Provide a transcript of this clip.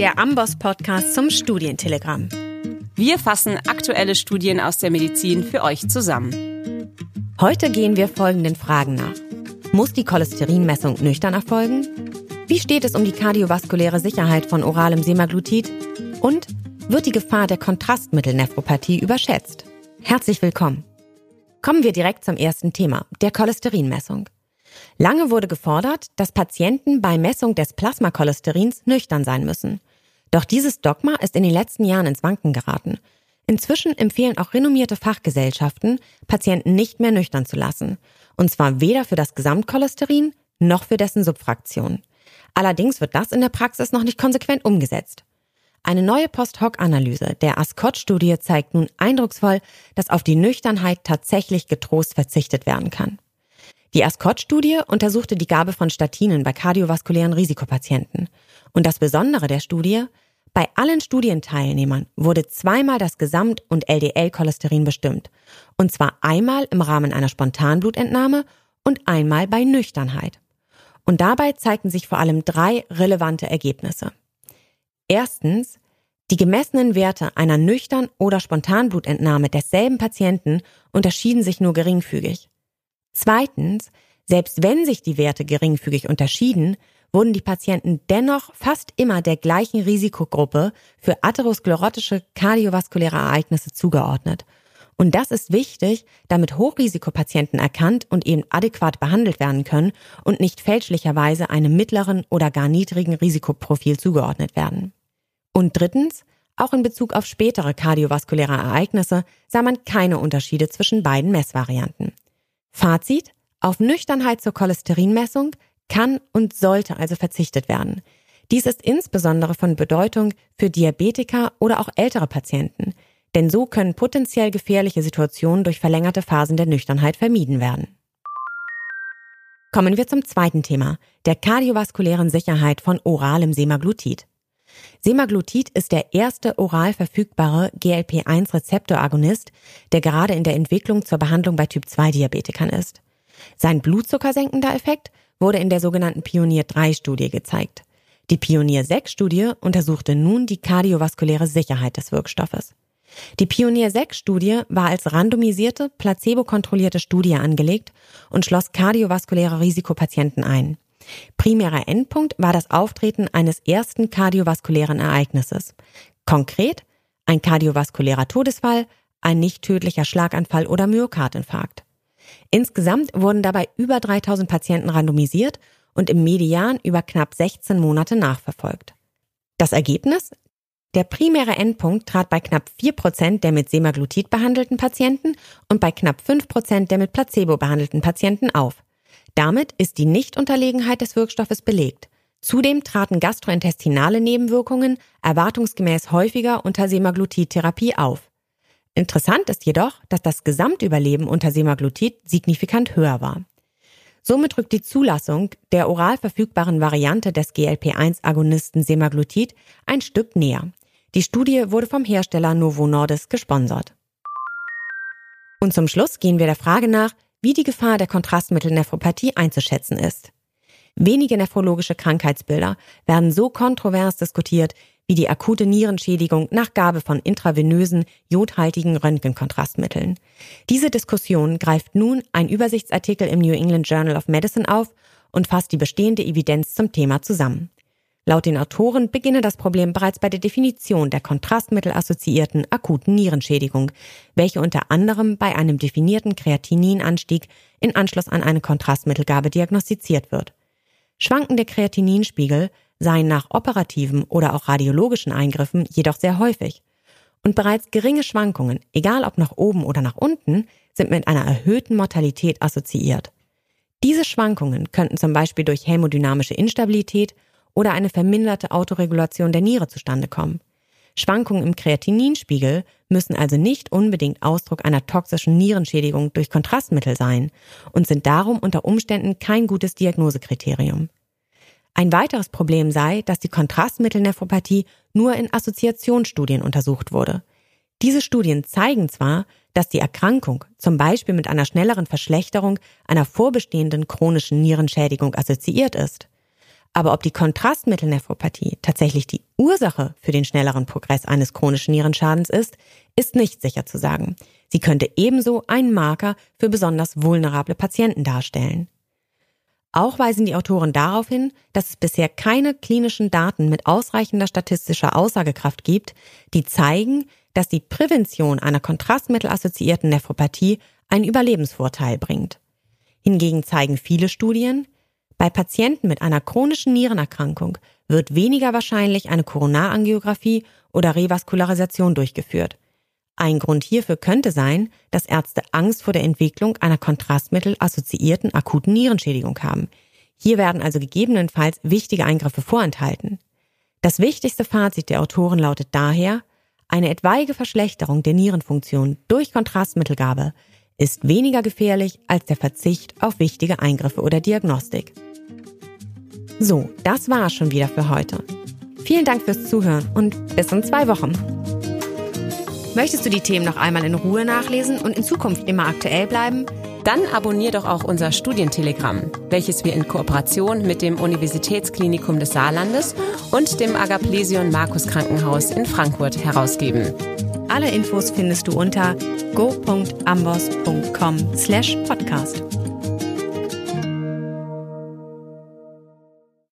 der Amboss-Podcast zum Studientelegramm. Wir fassen aktuelle Studien aus der Medizin für euch zusammen. Heute gehen wir folgenden Fragen nach. Muss die Cholesterinmessung nüchtern erfolgen? Wie steht es um die kardiovaskuläre Sicherheit von oralem Semaglutid? Und wird die Gefahr der Kontrastmittelnephropathie überschätzt? Herzlich willkommen. Kommen wir direkt zum ersten Thema, der Cholesterinmessung. Lange wurde gefordert, dass Patienten bei Messung des Plasmacholesterins nüchtern sein müssen. Doch dieses Dogma ist in den letzten Jahren ins Wanken geraten. Inzwischen empfehlen auch renommierte Fachgesellschaften, Patienten nicht mehr nüchtern zu lassen. Und zwar weder für das Gesamtcholesterin noch für dessen Subfraktion. Allerdings wird das in der Praxis noch nicht konsequent umgesetzt. Eine neue Post-Hoc-Analyse der Ascot-Studie zeigt nun eindrucksvoll, dass auf die Nüchternheit tatsächlich getrost verzichtet werden kann. Die Ascot-Studie untersuchte die Gabe von Statinen bei kardiovaskulären Risikopatienten. Und das Besondere der Studie, bei allen Studienteilnehmern wurde zweimal das Gesamt- und LDL-Cholesterin bestimmt. Und zwar einmal im Rahmen einer Spontanblutentnahme und einmal bei Nüchternheit. Und dabei zeigten sich vor allem drei relevante Ergebnisse. Erstens, die gemessenen Werte einer nüchtern oder Spontanblutentnahme desselben Patienten unterschieden sich nur geringfügig. Zweitens, selbst wenn sich die Werte geringfügig unterschieden, wurden die Patienten dennoch fast immer der gleichen Risikogruppe für atherosklerotische kardiovaskuläre Ereignisse zugeordnet. Und das ist wichtig, damit Hochrisikopatienten erkannt und eben adäquat behandelt werden können und nicht fälschlicherweise einem mittleren oder gar niedrigen Risikoprofil zugeordnet werden. Und drittens, auch in Bezug auf spätere kardiovaskuläre Ereignisse sah man keine Unterschiede zwischen beiden Messvarianten. Fazit, auf Nüchternheit zur Cholesterinmessung kann und sollte also verzichtet werden. Dies ist insbesondere von Bedeutung für Diabetiker oder auch ältere Patienten, denn so können potenziell gefährliche Situationen durch verlängerte Phasen der Nüchternheit vermieden werden. Kommen wir zum zweiten Thema, der kardiovaskulären Sicherheit von oralem Semaglutid. Semaglutid ist der erste oral verfügbare GLP-1-Rezeptoragonist, der gerade in der Entwicklung zur Behandlung bei Typ-2-Diabetikern ist. Sein blutzuckersenkender Effekt wurde in der sogenannten Pionier-3-Studie gezeigt. Die Pionier-6-Studie untersuchte nun die kardiovaskuläre Sicherheit des Wirkstoffes. Die Pionier-6-Studie war als randomisierte, placebo-kontrollierte Studie angelegt und schloss kardiovaskuläre Risikopatienten ein. Primärer Endpunkt war das Auftreten eines ersten kardiovaskulären Ereignisses. Konkret ein kardiovaskulärer Todesfall, ein nicht tödlicher Schlaganfall oder Myokardinfarkt. Insgesamt wurden dabei über 3000 Patienten randomisiert und im Median über knapp 16 Monate nachverfolgt. Das Ergebnis? Der primäre Endpunkt trat bei knapp 4% der mit Semaglutid behandelten Patienten und bei knapp 5% der mit Placebo behandelten Patienten auf. Damit ist die Nichtunterlegenheit des Wirkstoffes belegt. Zudem traten gastrointestinale Nebenwirkungen erwartungsgemäß häufiger unter Semaglutid-Therapie auf. Interessant ist jedoch, dass das Gesamtüberleben unter Semaglutid signifikant höher war. Somit rückt die Zulassung der oral verfügbaren Variante des GLP-1-Agonisten Semaglutid ein Stück näher. Die Studie wurde vom Hersteller Novo Nordisk gesponsert. Und zum Schluss gehen wir der Frage nach, wie die Gefahr der Kontrastmittelnephropathie einzuschätzen ist. Wenige nephrologische Krankheitsbilder werden so kontrovers diskutiert wie die akute Nierenschädigung nach Gabe von intravenösen, jodhaltigen Röntgenkontrastmitteln. Diese Diskussion greift nun ein Übersichtsartikel im New England Journal of Medicine auf und fasst die bestehende Evidenz zum Thema zusammen. Laut den Autoren beginne das Problem bereits bei der Definition der kontrastmittelassoziierten akuten Nierenschädigung, welche unter anderem bei einem definierten Kreatininanstieg in Anschluss an eine Kontrastmittelgabe diagnostiziert wird. Schwankende Kreatininspiegel seien nach operativen oder auch radiologischen Eingriffen jedoch sehr häufig. Und bereits geringe Schwankungen, egal ob nach oben oder nach unten, sind mit einer erhöhten Mortalität assoziiert. Diese Schwankungen könnten zum Beispiel durch hämodynamische Instabilität oder eine verminderte Autoregulation der Niere zustande kommen. Schwankungen im Kreatininspiegel müssen also nicht unbedingt Ausdruck einer toxischen Nierenschädigung durch Kontrastmittel sein und sind darum unter Umständen kein gutes Diagnosekriterium. Ein weiteres Problem sei, dass die Kontrastmittelnephropathie nur in Assoziationsstudien untersucht wurde. Diese Studien zeigen zwar, dass die Erkrankung zum Beispiel mit einer schnelleren Verschlechterung einer vorbestehenden chronischen Nierenschädigung assoziiert ist. Aber ob die Kontrastmittelnephropathie tatsächlich die Ursache für den schnelleren Progress eines chronischen Nierenschadens ist, ist nicht sicher zu sagen. Sie könnte ebenso ein Marker für besonders vulnerable Patienten darstellen. Auch weisen die Autoren darauf hin, dass es bisher keine klinischen Daten mit ausreichender statistischer Aussagekraft gibt, die zeigen, dass die Prävention einer kontrastmittelassoziierten Nephropathie einen Überlebensvorteil bringt. Hingegen zeigen viele Studien, bei Patienten mit einer chronischen Nierenerkrankung wird weniger wahrscheinlich eine Koronarangiographie oder Revaskularisation durchgeführt. Ein Grund hierfür könnte sein, dass Ärzte Angst vor der Entwicklung einer kontrastmittelassoziierten akuten Nierenschädigung haben. Hier werden also gegebenenfalls wichtige Eingriffe vorenthalten. Das wichtigste Fazit der Autoren lautet daher, eine etwaige Verschlechterung der Nierenfunktion durch Kontrastmittelgabe ist weniger gefährlich als der Verzicht auf wichtige Eingriffe oder Diagnostik. So, das war schon wieder für heute. Vielen Dank fürs Zuhören und bis in zwei Wochen. Möchtest du die Themen noch einmal in Ruhe nachlesen und in Zukunft immer aktuell bleiben? Dann abonnier doch auch unser Studientelegramm, welches wir in Kooperation mit dem Universitätsklinikum des Saarlandes und dem Agaplesion Markus Krankenhaus in Frankfurt herausgeben. Alle Infos findest du unter go.ambos.com/podcast.